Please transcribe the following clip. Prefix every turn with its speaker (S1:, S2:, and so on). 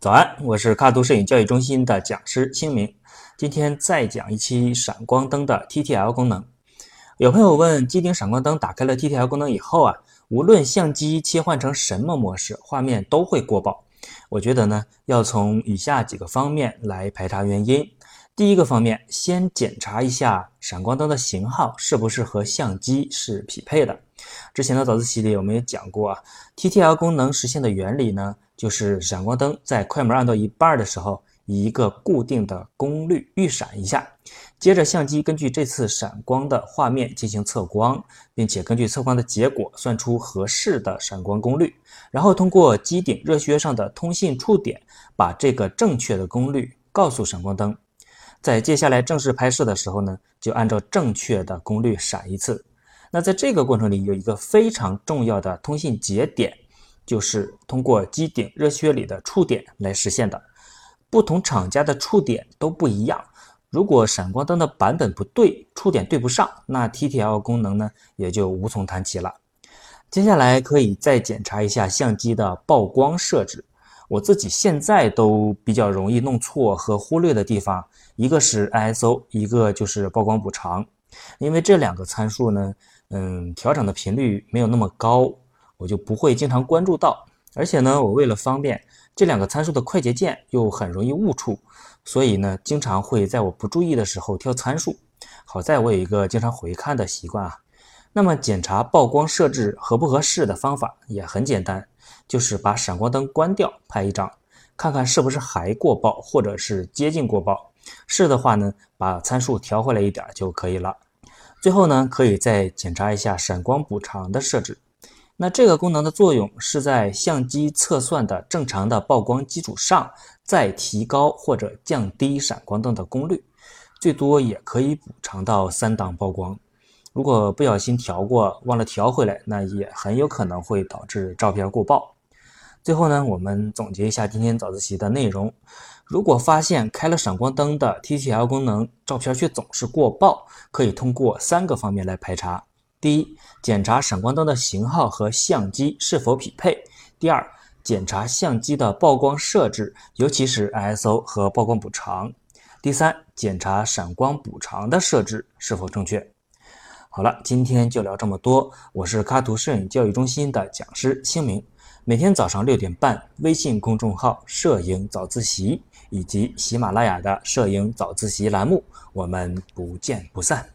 S1: 早安，我是卡图摄影教育中心的讲师清明。今天再讲一期闪光灯的 TTL 功能。有朋友问，机顶闪光灯打开了 TTL 功能以后啊，无论相机切换成什么模式，画面都会过曝。我觉得呢，要从以下几个方面来排查原因。第一个方面，先检查一下闪光灯的型号是不是和相机是匹配的。之前的早自习里我们也讲过啊，TTL 功能实现的原理呢。就是闪光灯在快门按到一半的时候，以一个固定的功率预闪一下，接着相机根据这次闪光的画面进行测光，并且根据测光的结果算出合适的闪光功率，然后通过机顶热靴上的通信触点，把这个正确的功率告诉闪光灯，在接下来正式拍摄的时候呢，就按照正确的功率闪一次。那在这个过程里有一个非常重要的通信节点。就是通过机顶热靴里的触点来实现的，不同厂家的触点都不一样。如果闪光灯的版本不对，触点对不上，那 TTL 功能呢也就无从谈起了。接下来可以再检查一下相机的曝光设置。我自己现在都比较容易弄错和忽略的地方，一个是 ISO，一个就是曝光补偿。因为这两个参数呢，嗯，调整的频率没有那么高。我就不会经常关注到，而且呢，我为了方便这两个参数的快捷键又很容易误触，所以呢，经常会在我不注意的时候挑参数。好在我有一个经常回看的习惯啊。那么检查曝光设置合不合适的方法也很简单，就是把闪光灯关掉，拍一张，看看是不是还过曝或者是接近过曝。是的话呢，把参数调回来一点就可以了。最后呢，可以再检查一下闪光补偿的设置。那这个功能的作用是在相机测算的正常的曝光基础上，再提高或者降低闪光灯的功率，最多也可以补偿到三档曝光。如果不小心调过，忘了调回来，那也很有可能会导致照片过曝。最后呢，我们总结一下今天早自习的内容：如果发现开了闪光灯的 TTL 功能，照片却总是过曝，可以通过三个方面来排查。第一，检查闪光灯的型号和相机是否匹配；第二，检查相机的曝光设置，尤其是 ISO 和曝光补偿；第三，检查闪光补偿的设置是否正确。好了，今天就聊这么多。我是卡图摄影教育中心的讲师星明，每天早上六点半，微信公众号“摄影早自习”以及喜马拉雅的“摄影早自习”栏目，我们不见不散。